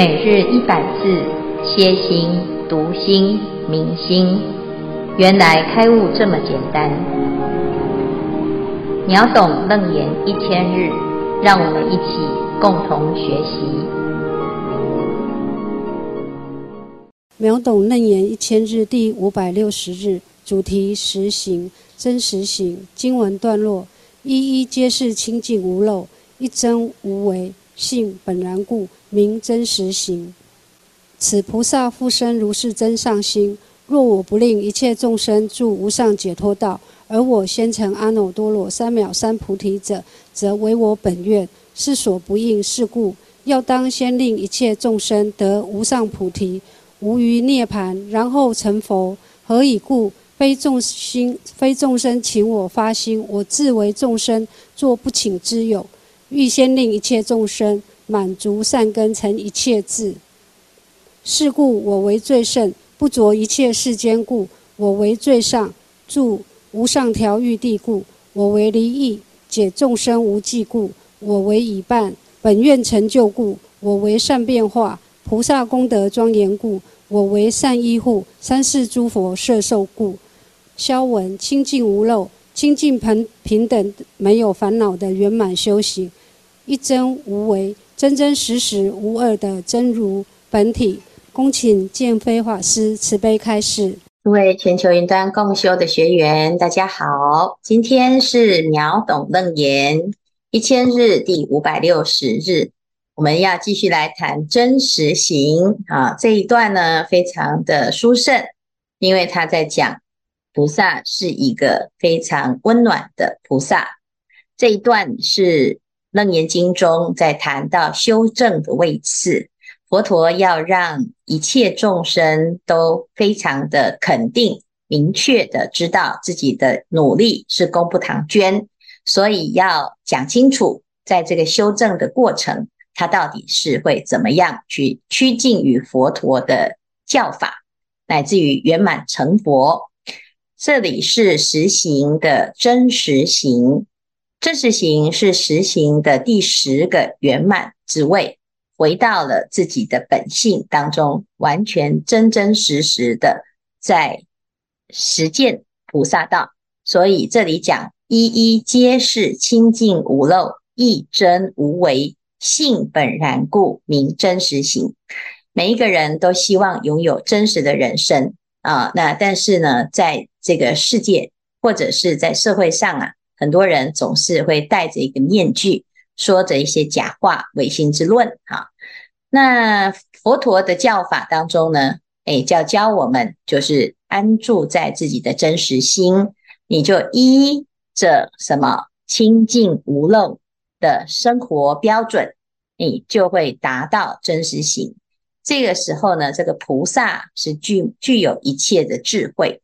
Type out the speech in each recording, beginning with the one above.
每日一百字，歇心、读心、明心，原来开悟这么简单。秒懂楞严一千日，让我们一起共同学习。秒懂楞严一千日第五百六十日，主题实行真实行经文段落，一一皆是清净无漏，一真无为，性本然故。名真实行，此菩萨复生如是真上心。若我不令一切众生住无上解脱道，而我先成阿耨多罗三藐三菩提者，则违我本愿，是所不应。是故要当先令一切众生得无上菩提，无余涅槃，然后成佛。何以故？非众心，非众生请我发心，我自为众生作不请之友。欲先令一切众生。满足善根成一切智，是故我为最胜，不着一切世间故；我为最上，住无上调御地故；我为离义，解众生无记故；我为已办，本愿成就故；我为善变化，菩萨功德庄严故；我为善依护，三世诸佛摄受故。消文清净无漏，清净平平等，没有烦恼的圆满修行，一真无为。真真实实无二的真如本体，恭请见辉法师慈悲开示。各位全球云端共修的学员，大家好，今天是秒懂楞严一千日第五百六十日，我们要继续来谈真实行啊。这一段呢，非常的殊胜，因为他在讲菩萨是一个非常温暖的菩萨。这一段是。楞严经中在谈到修正的位次，佛陀要让一切众生都非常的肯定、明确的知道自己的努力是功不唐捐，所以要讲清楚，在这个修正的过程，他到底是会怎么样去趋近于佛陀的教法，乃至于圆满成佛。这里是实行的真实行。真实行是实行的第十个圆满之位，回到了自己的本性当中，完全真真实实的在实践菩萨道。所以这里讲一一皆是清净无漏，一真无为，性本然故，名真实行。每一个人都希望拥有真实的人生啊，那但是呢，在这个世界或者是在社会上啊。很多人总是会戴着一个面具，说着一些假话、违心之论。哈，那佛陀的教法当中呢，诶，教教我们就是安住在自己的真实心，你就依着什么清净无漏的生活标准，你就会达到真实性。这个时候呢，这个菩萨是具具有一切的智慧，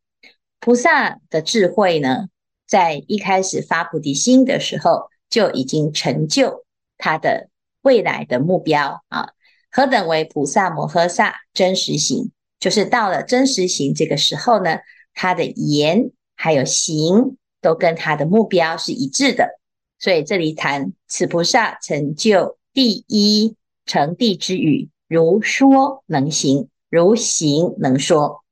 菩萨的智慧呢，在一开始发菩提心的时候，就已经成就他的未来的目标啊！何等为菩萨摩诃萨真实行？就是到了真实行这个时候呢，他的言还有行都跟他的目标是一致的。所以这里谈此菩萨成就第一成谛之语，如说能行，如行能说。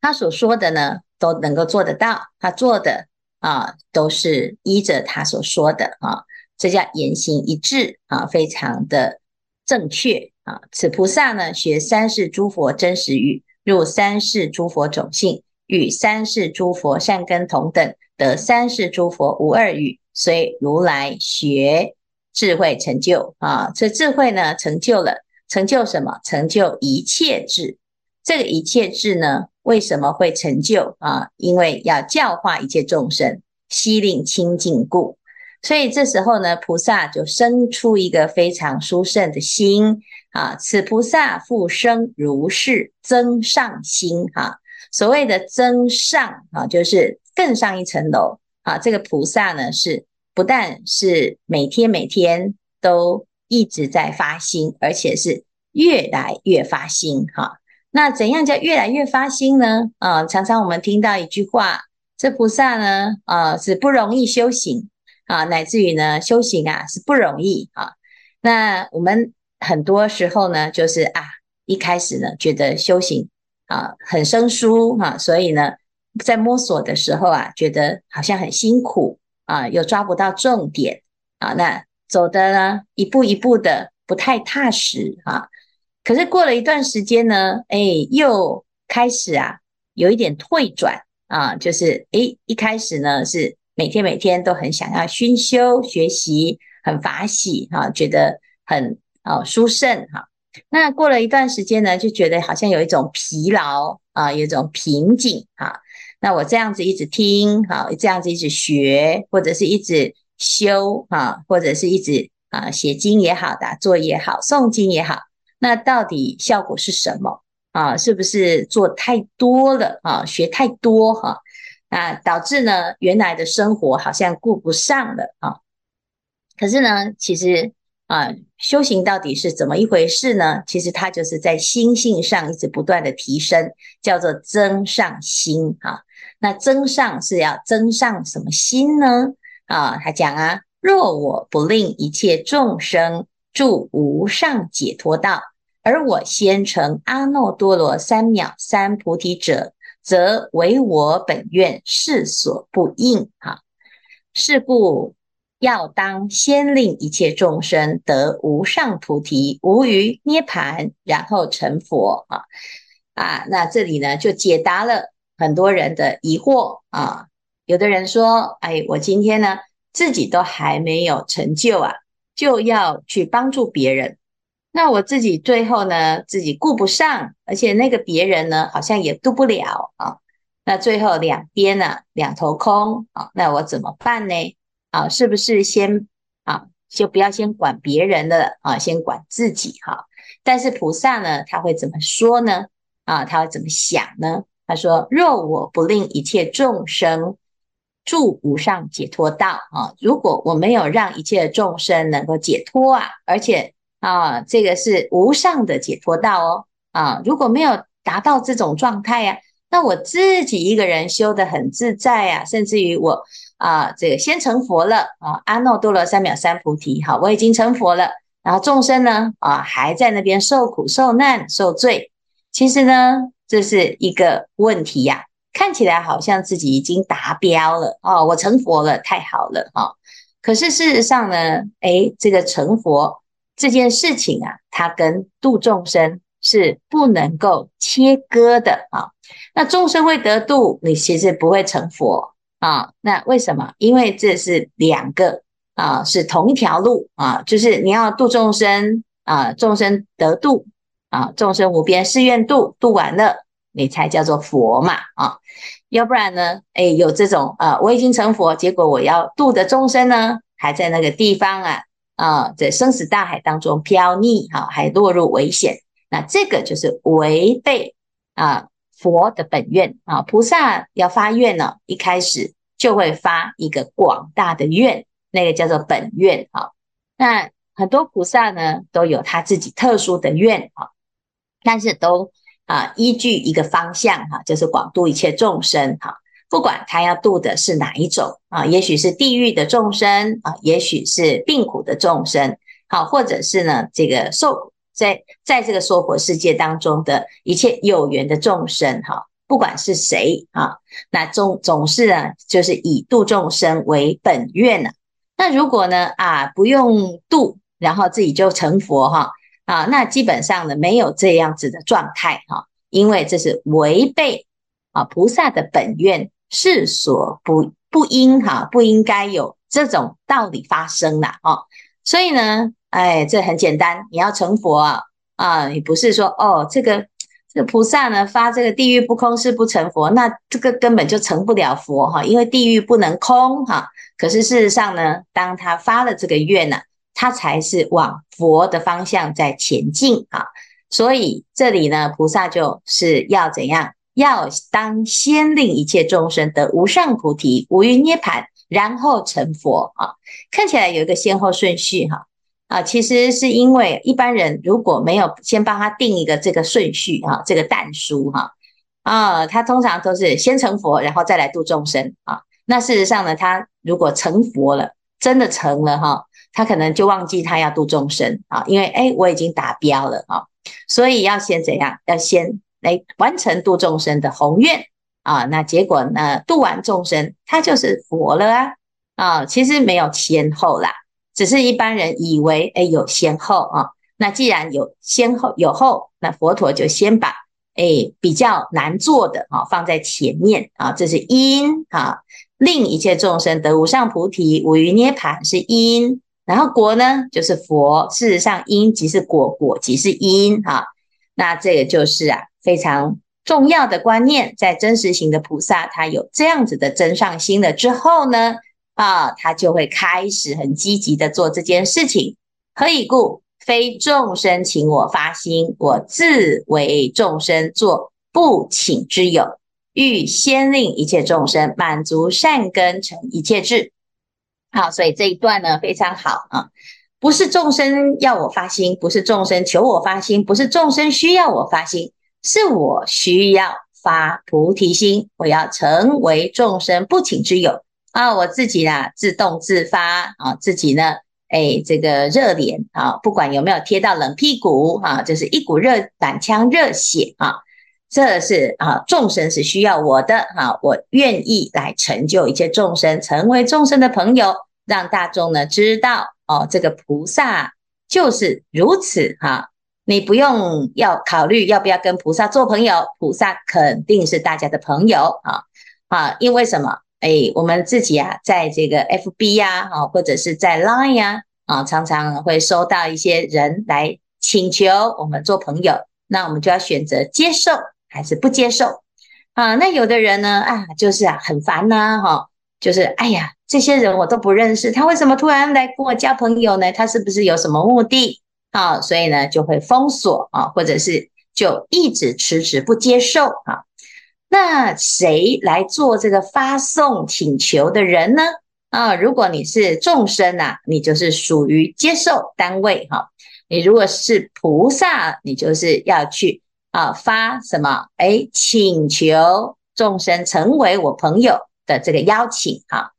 他所说的呢，都能够做得到，他做的啊，都是依着他所说的啊，这叫言行一致啊，非常的正确啊。此菩萨呢，学三世诸佛真实语，入三世诸佛种性，与三世诸佛善根同等，得三世诸佛无二语，随如来学智慧成就啊。这智慧呢，成就了，成就什么？成就一切智。这个一切智呢，为什么会成就啊？因为要教化一切众生，悉令清净故。所以这时候呢，菩萨就生出一个非常殊胜的心啊。此菩萨复生如是增上心哈。所谓的增上啊，就是更上一层楼啊。这个菩萨呢，是不但是每天每天都一直在发心，而且是越来越发心哈。那怎样叫越来越发心呢？啊，常常我们听到一句话，这菩萨呢，啊，是不容易修行啊，乃至于呢，修行啊是不容易啊。那我们很多时候呢，就是啊，一开始呢，觉得修行啊很生疏哈、啊，所以呢，在摸索的时候啊，觉得好像很辛苦啊，又抓不到重点啊，那走的呢，一步一步的不太踏实啊。可是过了一段时间呢，哎，又开始啊，有一点退转啊，就是哎，一开始呢是每天每天都很想要熏修学习，很法喜哈、啊，觉得很。哦，殊胜哈。那过了一段时间呢，就觉得好像有一种疲劳啊，有一种瓶颈哈。那我这样子一直听哈，这样子一直学，或者是一直修哈，或者是一直啊写经也好，打坐也好，诵经也好，那到底效果是什么啊？是不是做太多了啊？学太多哈？啊，导致呢原来的生活好像顾不上了啊。可是呢，其实。啊，修行到底是怎么一回事呢？其实它就是在心性上一直不断的提升，叫做增上心啊。那增上是要增上什么心呢？啊，他讲啊，若我不令一切众生住无上解脱道，而我先成阿耨多罗三藐三菩提者，则为我本愿，世所不应。哈，是故。要当先令一切众生得无上菩提，无余涅槃，然后成佛啊啊！那这里呢，就解答了很多人的疑惑啊。有的人说：“哎，我今天呢，自己都还没有成就啊，就要去帮助别人。那我自己最后呢，自己顾不上，而且那个别人呢，好像也渡不了啊。那最后两边呢，两头空啊，那我怎么办呢？”啊，是不是先啊，就不要先管别人的啊，先管自己哈。但是菩萨呢，他会怎么说呢？啊，他会怎么想呢？他说：若我不令一切众生住无上解脱道啊，如果我没有让一切众生能够解脱啊，而且啊，这个是无上的解脱道哦啊，如果没有达到这种状态呀，那我自己一个人修得很自在啊，甚至于我。啊，这个先成佛了啊，阿耨多罗三藐三菩提，好，我已经成佛了。然后众生呢，啊，还在那边受苦受难受罪。其实呢，这是一个问题呀，看起来好像自己已经达标了哦，我成佛了，太好了啊。可是事实上呢，诶，这个成佛这件事情啊，它跟度众生是不能够切割的啊。那众生会得度，你其实不会成佛。啊，那为什么？因为这是两个啊，是同一条路啊，就是你要度众生啊，众生得度啊，众生无边誓愿度，度完了你才叫做佛嘛啊，要不然呢？哎，有这种啊，我已经成佛，结果我要度的众生呢，还在那个地方啊啊，在生死大海当中飘溺哈，还落入危险，那这个就是违背啊。佛的本愿啊，菩萨要发愿呢，一开始就会发一个广大的愿，那个叫做本愿啊。那很多菩萨呢，都有他自己特殊的愿啊，但是都啊依据一个方向哈，就是广度一切众生哈。不管他要度的是哪一种啊，也许是地狱的众生啊，也许是病苦的众生，好，或者是呢这个受。在在这个娑婆世界当中的一切有缘的众生，哈，不管是谁啊，那总总是呢，就是以度众生为本愿呢。那如果呢啊，不用度，然后自己就成佛哈啊，那基本上呢没有这样子的状态哈，因为这是违背啊菩萨的本愿，世所不不应哈，不应该有这种道理发生了啊，所以呢。哎，这很简单，你要成佛啊啊！你不是说哦，这个这个菩萨呢发这个地狱不空誓不成佛，那这个根本就成不了佛哈，因为地狱不能空哈。可是事实上呢，当他发了这个愿呢，他才是往佛的方向在前进啊。所以这里呢，菩萨就是要怎样？要当先令一切众生得无上菩提，无余涅槃，然后成佛啊。看起来有一个先后顺序哈。啊，其实是因为一般人如果没有先帮他定一个这个顺序哈，这个但书哈，啊，他通常都是先成佛，然后再来度众生啊。那事实上呢，他如果成佛了，真的成了哈，他可能就忘记他要度众生啊，因为哎，我已经达标了啊，所以要先怎样？要先来完成度众生的宏愿啊。那结果呢，度完众生，他就是佛了啊啊。其实没有先后啦，只是一般人以为哎有先后啊。那既然有先后有后，那佛陀就先把哎比较难做的啊放在前面啊，这是因啊。令一切众生得无上菩提，无余涅槃是因，然后果呢就是佛。事实上，因即是果，果即是因啊。那这个就是啊非常重要的观念，在真实型的菩萨，他有这样子的真上心了之后呢，啊，他就会开始很积极的做这件事情。何以故？非众生请我发心，我自为众生做不请之有。欲先令一切众生满足善根，成一切智。好，所以这一段呢非常好啊，不是众生要我发心，不是众生求我发心，不是众生需要我发心，是我需要发菩提心，我要成为众生不请之友啊，我自己啊自动自发啊，自己呢，哎，这个热脸啊，不管有没有贴到冷屁股啊，就是一股热胆腔热血啊。这是啊，众生是需要我的哈，我愿意来成就一切众生，成为众生的朋友，让大众呢知道哦，这个菩萨就是如此哈。你不用要考虑要不要跟菩萨做朋友，菩萨肯定是大家的朋友啊啊，因为什么？哎，我们自己啊，在这个 FB 呀，啊，或者是在 Line 呀，啊，常常会收到一些人来请求我们做朋友，那我们就要选择接受。还是不接受啊？那有的人呢啊，就是啊很烦呐，哈，就是哎呀，这些人我都不认识，他为什么突然来跟我交朋友呢？他是不是有什么目的啊？所以呢就会封锁啊，或者是就一直迟迟不接受啊。那谁来做这个发送请求的人呢？啊，如果你是众生呐，你就是属于接受单位哈。你如果是菩萨，你就是要去。啊，发什么？哎，请求众生成为我朋友的这个邀请啊，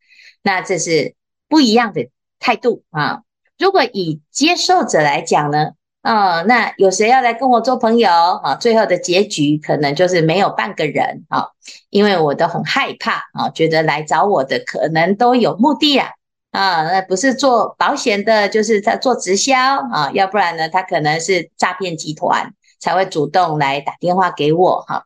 那这是不一样的态度啊。如果以接受者来讲呢，啊，那有谁要来跟我做朋友啊？最后的结局可能就是没有半个人啊，因为我都很害怕啊，觉得来找我的可能都有目的啊，啊，那不是做保险的，就是在做直销啊，要不然呢，他可能是诈骗集团。才会主动来打电话给我哈，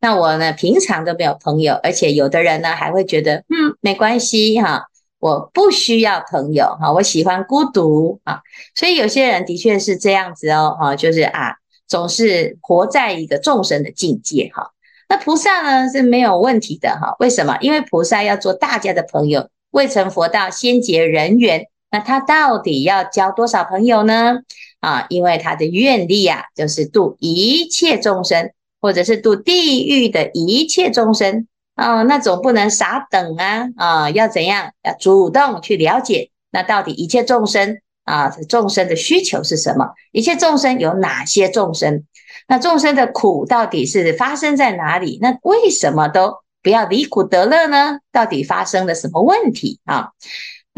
那我呢，平常都没有朋友，而且有的人呢还会觉得嗯，没关系哈，我不需要朋友哈，我喜欢孤独啊，所以有些人的确是这样子哦哈，就是啊总是活在一个众生的境界哈。那菩萨呢是没有问题的哈，为什么？因为菩萨要做大家的朋友，未成佛道先结人缘，那他到底要交多少朋友呢？啊，因为他的愿力啊，就是度一切众生，或者是度地狱的一切众生啊，那总不能傻等啊啊，要怎样？要主动去了解，那到底一切众生啊，众生的需求是什么？一切众生有哪些众生？那众生的苦到底是发生在哪里？那为什么都不要离苦得乐呢？到底发生了什么问题啊？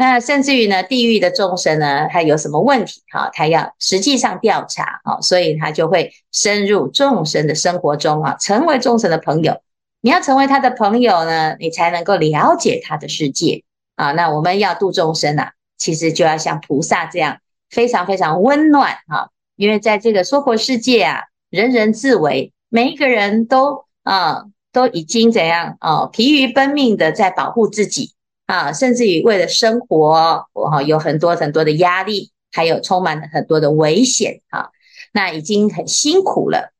那甚至于呢，地狱的众生呢，他有什么问题？哈，他要实际上调查，哈，所以他就会深入众生的生活中啊，成为众生的朋友。你要成为他的朋友呢，你才能够了解他的世界啊。那我们要度众生啊，其实就要像菩萨这样，非常非常温暖哈。因为在这个娑婆世界啊，人人自危，每一个人都啊，都已经怎样啊，疲于奔命的在保护自己。啊，甚至于为了生活，我哈有很多很多的压力，还有充满了很多的危险啊，那已经很辛苦了。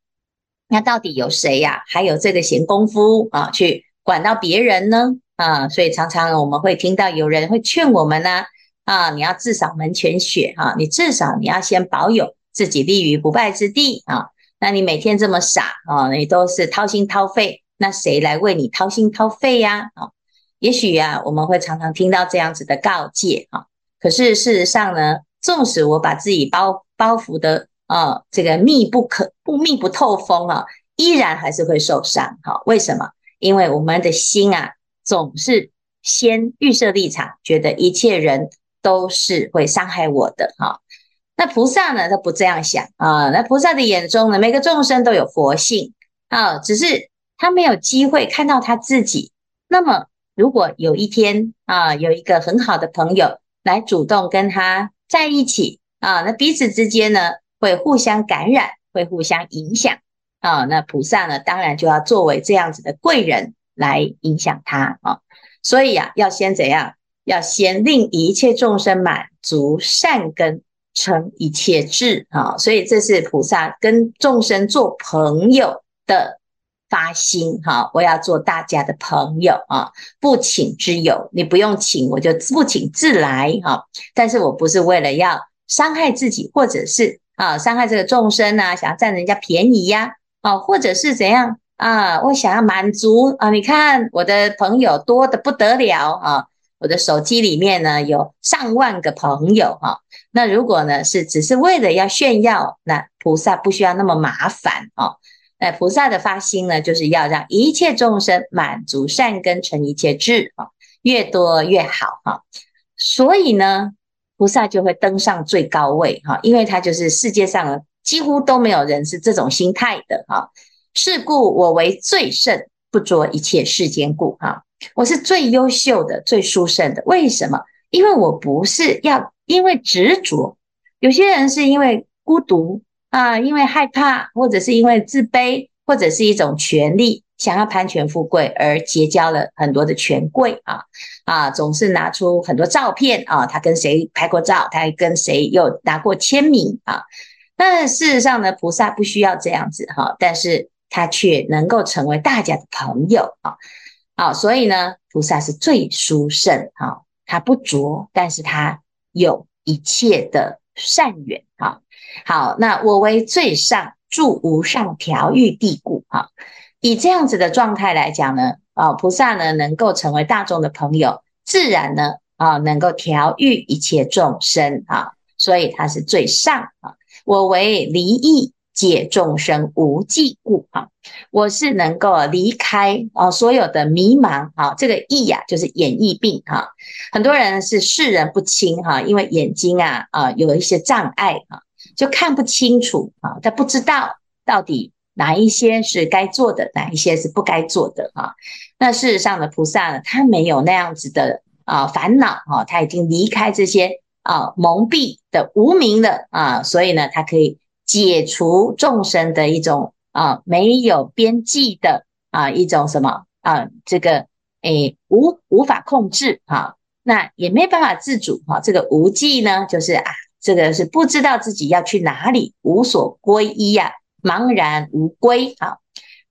那到底有谁呀、啊？还有这个闲工夫啊，去管到别人呢？啊，所以常常我们会听到有人会劝我们呢，啊，你要自扫门前雪啊，你至少你要先保有自己立于不败之地啊。那你每天这么傻啊，你都是掏心掏肺，那谁来为你掏心掏肺呀？啊？也许呀，我们会常常听到这样子的告诫啊，可是事实上呢，纵使我把自己包包袱的啊，这个密不可不密不透风啊，依然还是会受伤哈。为什么？因为我们的心啊，总是先预设立场，觉得一切人都是会伤害我的哈。那菩萨呢，他不这样想啊。那菩萨的眼中呢，每个众生都有佛性啊，只是他没有机会看到他自己。那么，如果有一天啊，有一个很好的朋友来主动跟他在一起啊，那彼此之间呢，会互相感染，会互相影响啊。那菩萨呢，当然就要作为这样子的贵人来影响他啊。所以啊，要先怎样？要先令一切众生满足善根。成一切智啊，所以这是菩萨跟众生做朋友的发心哈。我要做大家的朋友啊，不请之友，你不用请，我就不请自来哈。但是我不是为了要伤害自己，或者是啊伤害这个众生啊，想要占人家便宜呀啊，或者是怎样啊？我想要满足啊，你看我的朋友多得不得了啊。我的手机里面呢，有上万个朋友哈，那如果呢是只是为了要炫耀，那菩萨不需要那么麻烦哦。那菩萨的发心呢，就是要让一切众生满足善根，成一切智啊，越多越好哈。所以呢，菩萨就会登上最高位哈，因为他就是世界上几乎都没有人是这种心态的哈。是故我为最胜，不着一切世间故哈。我是最优秀的、最殊胜的，为什么？因为我不是要因为执着，有些人是因为孤独啊，因为害怕，或者是因为自卑，或者是一种权力，想要攀权富贵而结交了很多的权贵啊啊，总是拿出很多照片啊，他跟谁拍过照，他跟谁又拿过签名啊。但事实上呢，菩萨不需要这样子哈、但是他却能够成为大家的朋友啊。好，所以呢，菩萨是最殊胜，哈，他不着，但是他有一切的善缘，哈。好，那我为最上住无上调御地故，哈。以这样子的状态来讲呢，啊，菩萨呢能够成为大众的朋友，自然呢，啊，能够调御一切众生，啊，所以他是最上，啊。我为离异。解众生无记故啊，我是能够离开啊所有的迷茫啊，这个异呀就是眼翳病哈，很多人是视人不清哈，因为眼睛啊啊有一些障碍啊，就看不清楚啊，他不知道到底哪一些是该做的，哪一些是不该做的啊。那事实上的菩萨呢，他没有那样子的啊烦恼啊，他已经离开这些啊蒙蔽的无明的啊，所以呢，他可以。解除众生的一种啊没有边际的啊一种什么啊这个诶、无无法控制啊，那也没办法自主哈、这个无记呢，就是啊这个是不知道自己要去哪里，无所归依呀、茫然无归啊。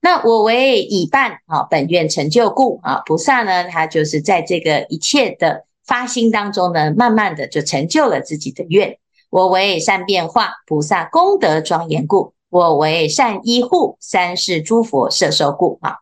那我为已办啊本愿成就故啊，菩萨呢他就是在这个一切的发心当中呢，慢慢的就成就了自己的愿。我为善变化菩萨功德庄严故，我为善依护三世诸佛摄受故啊，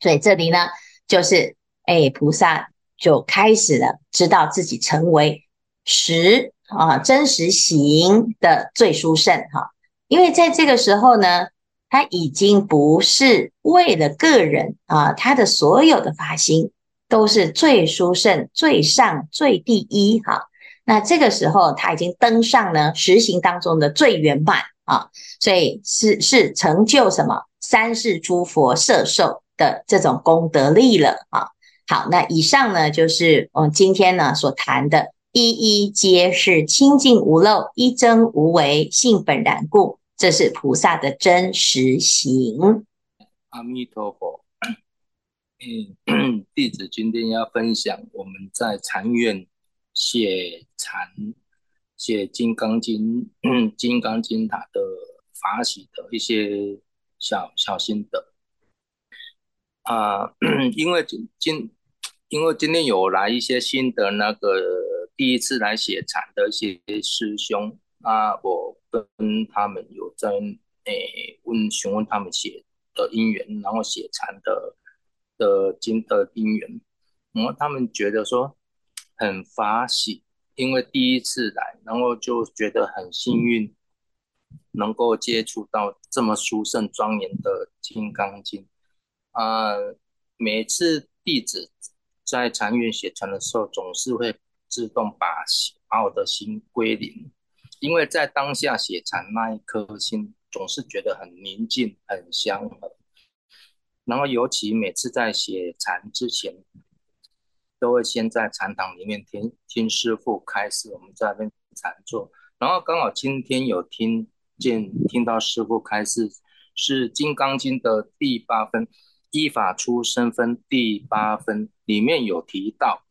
所以这里呢，就是哎，菩萨就开始了，知道自己成为十啊真实行的最殊胜哈，因为在这个时候呢，他已经不是为了个人啊，他的所有的法心都是最殊胜、最上、最第一哈。那这个时候，他已经登上了实行当中的最圆满啊，所以是是成就什么三世诸佛摄受的这种功德力了啊。好，那以上呢就是我们今天呢所谈的，一一皆是清净无漏，一真无为，性本然故，这是菩萨的真实行。阿弥陀佛。嗯，弟子今天要分享我们在禅院。写禅、写《金刚经》，《金刚经》塔的法喜的一些小小心得啊，因为今今因为今天有来一些新的那个第一次来写禅的一些师兄啊，我跟他们有在诶、问询问他们写的因缘，然后写禅的的经的因缘，然后他们觉得说。很法喜，因为第一次来，然后就觉得很幸运，能够接触到这么殊胜庄严的《金刚经》啊、呃。每次弟子在禅院写禅的时候，总是会自动把把我的心归零，因为在当下写禅那一颗心总是觉得很宁静、很祥和。然后尤其每次在写禅之前，都会先在禅堂里面听听师父开示，我们在那边禅坐。然后刚好今天有听见听到师父开示，是《金刚经》的第八分。依法出生分第八分里面有提到，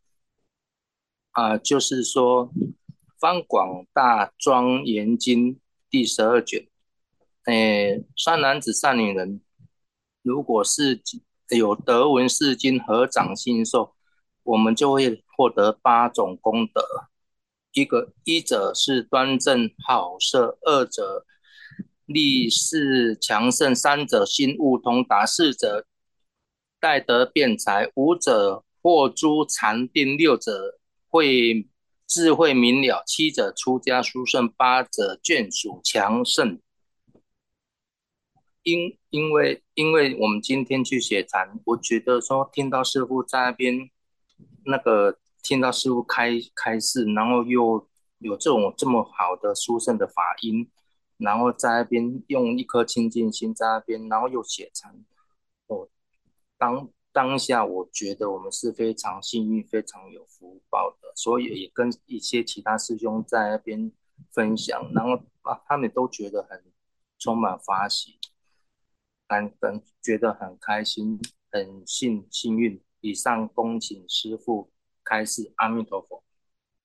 啊、就是说《方广大庄严经》第十二卷，诶，善男子、善女人，如果是有德闻是经合掌信受，我们就会获得八种功德。一个一者是端正好色，二者力士强盛，三者心悟通达，四者。待得辩才，五者获诸禅定，六者会智慧明了，七者出家殊胜，八者眷属强盛。因因为因为我们今天去写禅，我觉得说听到师傅在那边那个听到师傅开开示，然后又有这种这么好的殊胜的法音，然后在那边用一颗清净心在那边，然后又写禅。哦当当下，我觉得我们是非常幸运、非常有福报的，所以也跟一些其他师兄在那边分享，然后啊，他们都觉得很充满法喜，很很觉得很开心，很幸幸运。以上恭请师父开示，阿弥陀佛。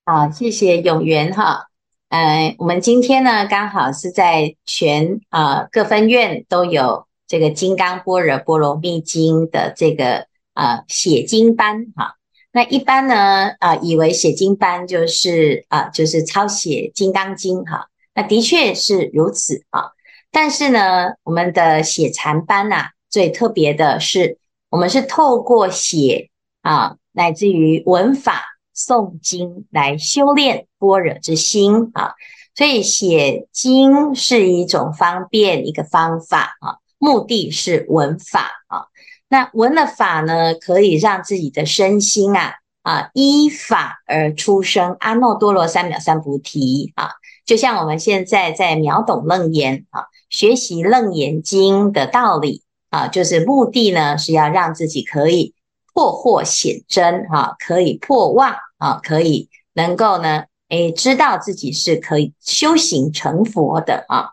好，谢谢永元哈。嗯，我们今天呢，刚好是在全啊、呃、各分院都有。这个《金刚般若波罗蜜经》的这个呃写经班哈，那一般呢、呃、以为写经班就是、呃、就是抄写《金刚经》哈，那的确是如此啊。但是呢，我们的写禅班呐、啊，最特别的是，我们是透过写啊，乃至于文法诵经来修炼般若之心啊。所以写经是一种方便一个方法啊。目的是闻法啊，那闻了法呢，可以让自己的身心啊啊依法而出生阿耨多罗三藐三菩提啊，就像我们现在在秒懂楞严啊，学习楞严经的道理啊，就是目的呢是要让自己可以破惑显真哈，可以破妄啊，可以能够呢诶知道自己是可以修行成佛的啊。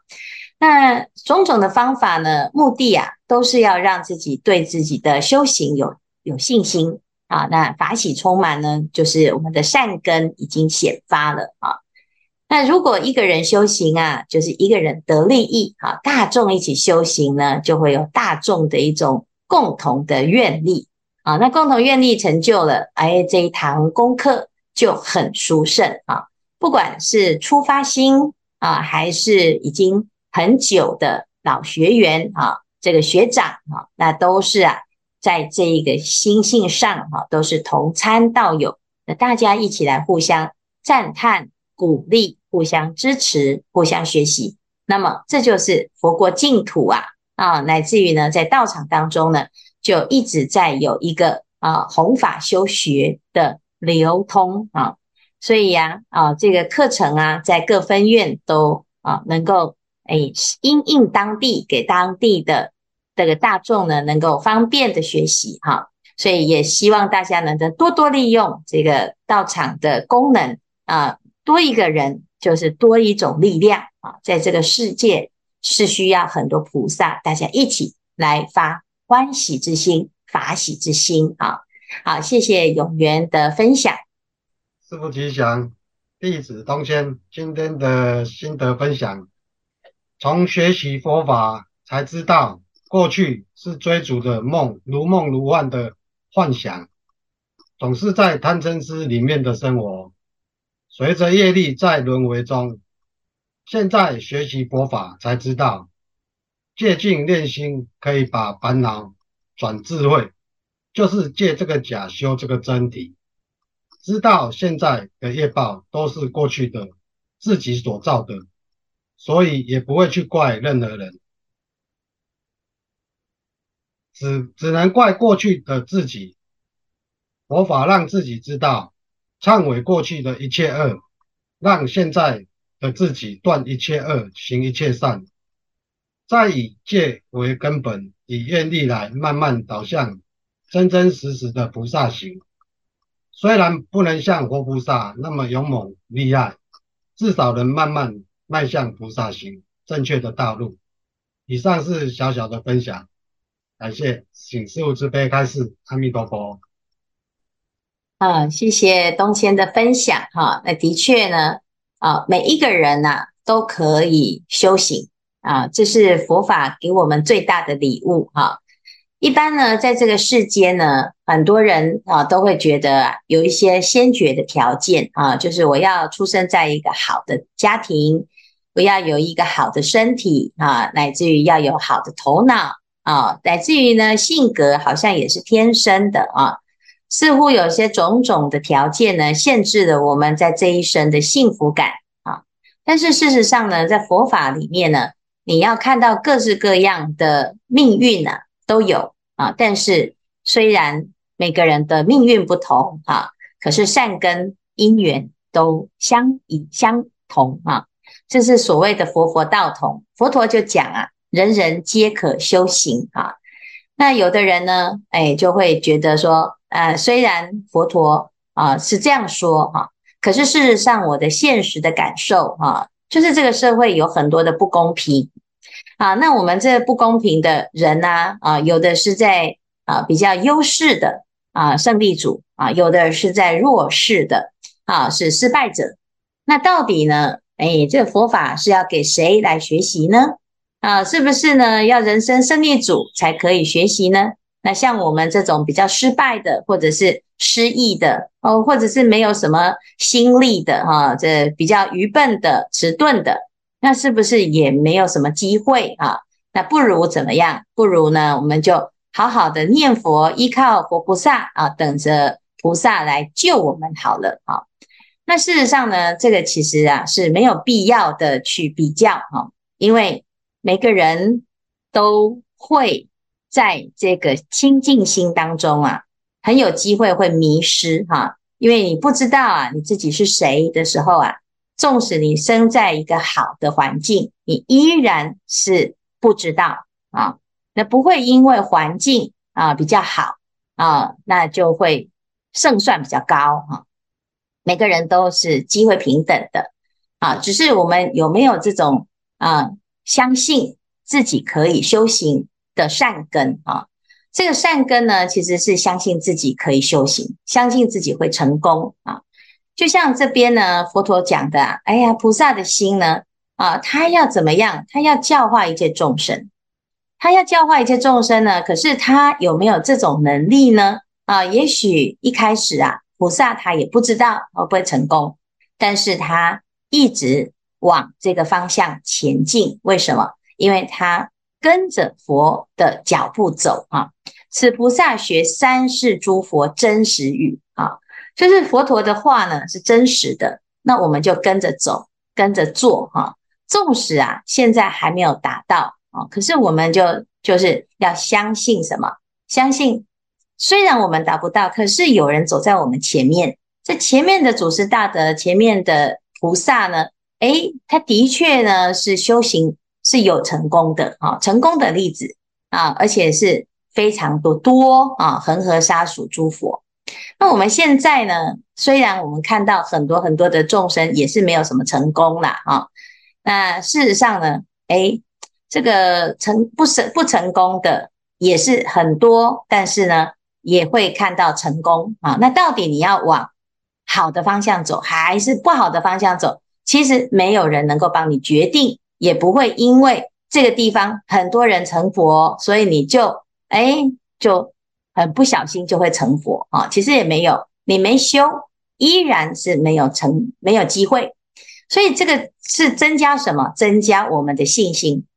那种种的方法呢，目的啊，都是要让自己对自己的修行有有信心啊。那法喜充满呢，就是我们的善根已经显发了啊。那如果一个人修行啊，就是一个人得利益啊，大众一起修行呢，就会有大众的一种共同的愿力啊。那共同愿力成就了，哎，这一堂功课就很殊胜啊。不管是出发心啊，还是已经。很久的老学员啊，这个学长啊，那都是啊，在这一个心性上啊，都是同参道友，那大家一起来互相赞叹、鼓励、互相支持、互相学习，那么这就是佛国净土啊啊，乃至于呢，在道场当中呢，就一直在有一个啊弘法修学的流通啊，所以呀啊，这个课程啊，在各分院都啊能够。哎，因应当地给当地的这个大众呢，能够方便的学习哈，所以也希望大家能够多多利用这个道场的功能啊，多一个人就是多一种力量啊，在这个世界是需要很多菩萨，大家一起来发欢喜之心、法喜之心啊。好，谢谢永元的分享。师父吉祥，弟子东轩今天的心得分享。从学习佛法才知道，过去是追逐的梦，如梦如幻的幻想，总是在贪嗔痴里面的生活。随着业力在轮回中，现在学习佛法才知道，借境练心可以把烦恼转智慧，就是借这个假修这个真谛。知道现在的业报都是过去的自己所造的。所以也不会去怪任何人，只只能怪过去的自己。佛法让自己知道，忏悔过去的一切恶，让现在的自己断一切恶，行一切善。再以戒为根本，以愿力来慢慢导向真真实实的菩萨行。虽然不能像活菩萨那么勇猛厉害，至少能慢慢迈向菩萨行正确的道路。以上是小小的分享，感谢，请师父慈悲开示，阿弥陀佛。啊，谢谢东谦的分享哈。那的确呢，啊，每一个人呐、都可以修行。啊，这是佛法给我们最大的礼物哈。一般呢，在这个世间呢，很多人啊都会觉得有一些先决的条件啊，就是我要出生在一个好的家庭，不要有一个好的身体啊，乃至于要有好的头脑啊，乃至于呢性格好像也是天生的啊，似乎有些种种的条件呢，限制了我们在这一生的幸福感啊。但是事实上呢，在佛法里面呢。你要看到各式各样的命运呢、都有啊。但是虽然每个人的命运不同啊，可是善根因缘都相以相同啊。这是所谓的佛佛道同。佛陀就讲啊，人人皆可修行啊。那有的人呢，哎，就会觉得说，呃，虽然佛陀啊是这样说哈、可是事实上我的现实的感受啊。就是这个社会有很多的不公平啊，那我们这不公平的人呢，啊，有的是在啊比较优势的啊胜利组啊，有的是在弱势的啊是失败者。那到底呢？哎，这佛法是要给谁来学习呢？啊，是不是呢？要人生胜利组才可以学习呢？那像我们这种比较失败的，或者是。失意的哦，或者是没有什么心力的哈，这比较愚笨的、迟钝的，那是不是也没有什么机会啊？那不如怎么样？不如呢，我们就好好的念佛，依靠佛菩萨啊，等着菩萨来救我们好了啊。那事实上呢，这个其实啊是没有必要的去比较哈，因为每个人都会在这个清净心当中啊。很有机会会迷失哈，因为你不知道啊，你自己是谁的时候啊，纵使你生在一个好的环境，你依然是不知道啊。那不会因为环境啊比较好啊，那就会胜算比较高哈。每个人都是机会平等的啊，只是我们有没有这种啊相信自己可以修行的善根啊？这个善根呢，其实是相信自己可以修行，相信自己会成功啊。就像这边呢，佛陀讲的，哎呀，菩萨的心呢，啊，他要怎么样？他要教化一切众生，他要教化一切众生呢。可是他有没有这种能力呢？啊，也许一开始啊，菩萨他也不知道会不会成功，但是他一直往这个方向前进。为什么？因为他。跟着佛的脚步走啊，此菩萨学三世诸佛真实语啊，就是佛陀的话呢是真实的，那我们就跟着走，跟着做哈。纵使啊现在还没有达到啊，可是我们就就是要相信什么？相信虽然我们达不到，可是有人走在我们前面，这前面的祖师大德，前面的菩萨呢，诶，他的确呢是修行。是有成功的啊，成功的例子啊，而且是非常多多啊，恒河沙数诸佛。那我们现在呢，虽然我们看到很多很多的众生也是没有什么成功啦啊，那事实上呢，诶，这个成不成不成功的也是很多，但是呢，也会看到成功啊。那到底你要往好的方向走，还是不好的方向走？其实没有人能够帮你决定。也不会因为这个地方很多人成佛，所以你就哎就很不小心就会成佛啊。其实也没有，你没修依然是没有成，没有机会。所以这个是增加什么？增加我们的信心。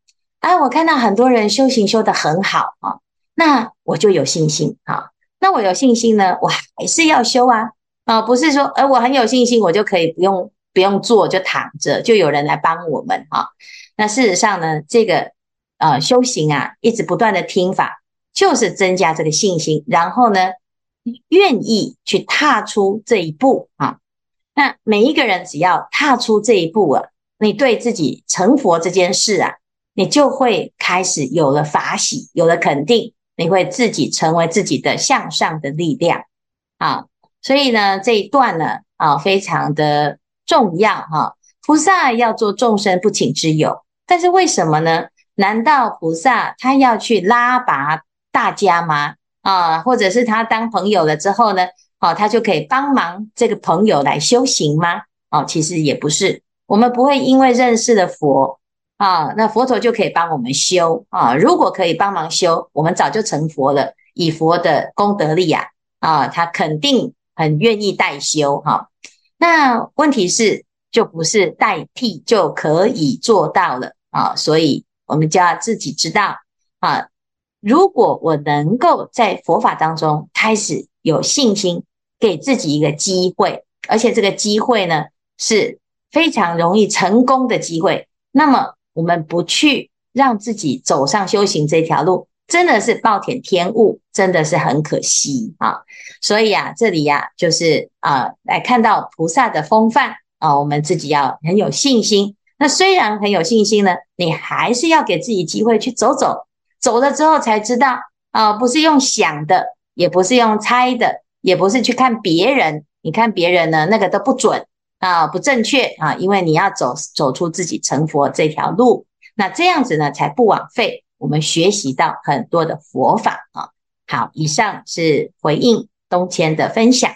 哎，我看到很多人修行修得很好啊，那我就有信心啊。那我有信心呢，我还是要修啊啊，不是说哎我很有信心，我就可以不用。不用做就躺着，就有人来帮我们啊。那事实上呢，这个呃修行啊，一直不断的听法，就是增加这个信心。然后呢，愿意去踏出这一步啊。那每一个人只要踏出这一步啊，你对自己成佛这件事啊，你就会开始有了法喜，有了肯定，你会自己成为自己的向上的力量啊。所以呢，这一段呢啊，非常的重要哈。菩萨要做众生不请之友，但是为什么呢？难道菩萨他要去拉拔大家吗？啊，或者是他当朋友了之后呢？哦，他就可以帮忙这个朋友来修行吗？哦，其实也不是，我们不会因为认识了佛啊，那佛陀就可以帮我们修啊。如果可以帮忙修，我们早就成佛了。以佛的功德力啊，啊，他肯定很愿意代修哈。那问题是，就不是代替就可以做到了啊。所以我们就要自己知道啊，如果我能够在佛法当中开始有信心。给自己一个机会，而且这个机会呢是非常容易成功的机会。那么我们不去让自己走上修行这条路，真的是暴殄天物，真的是很可惜啊！所以啊，这里呀、啊，就是啊，来看到菩萨的风范啊，我们自己要很有信心。那虽然很有信心呢，你还是要给自己机会去走走，走了之后才知道啊，不是用想的，也不是用猜的。也不是去看别人，你看别人呢，那个都不准啊，不正确啊，因为你要走走出自己成佛这条路，那这样子呢才不枉费我们学习到很多的佛法啊。好，以上是回应东迁的分享。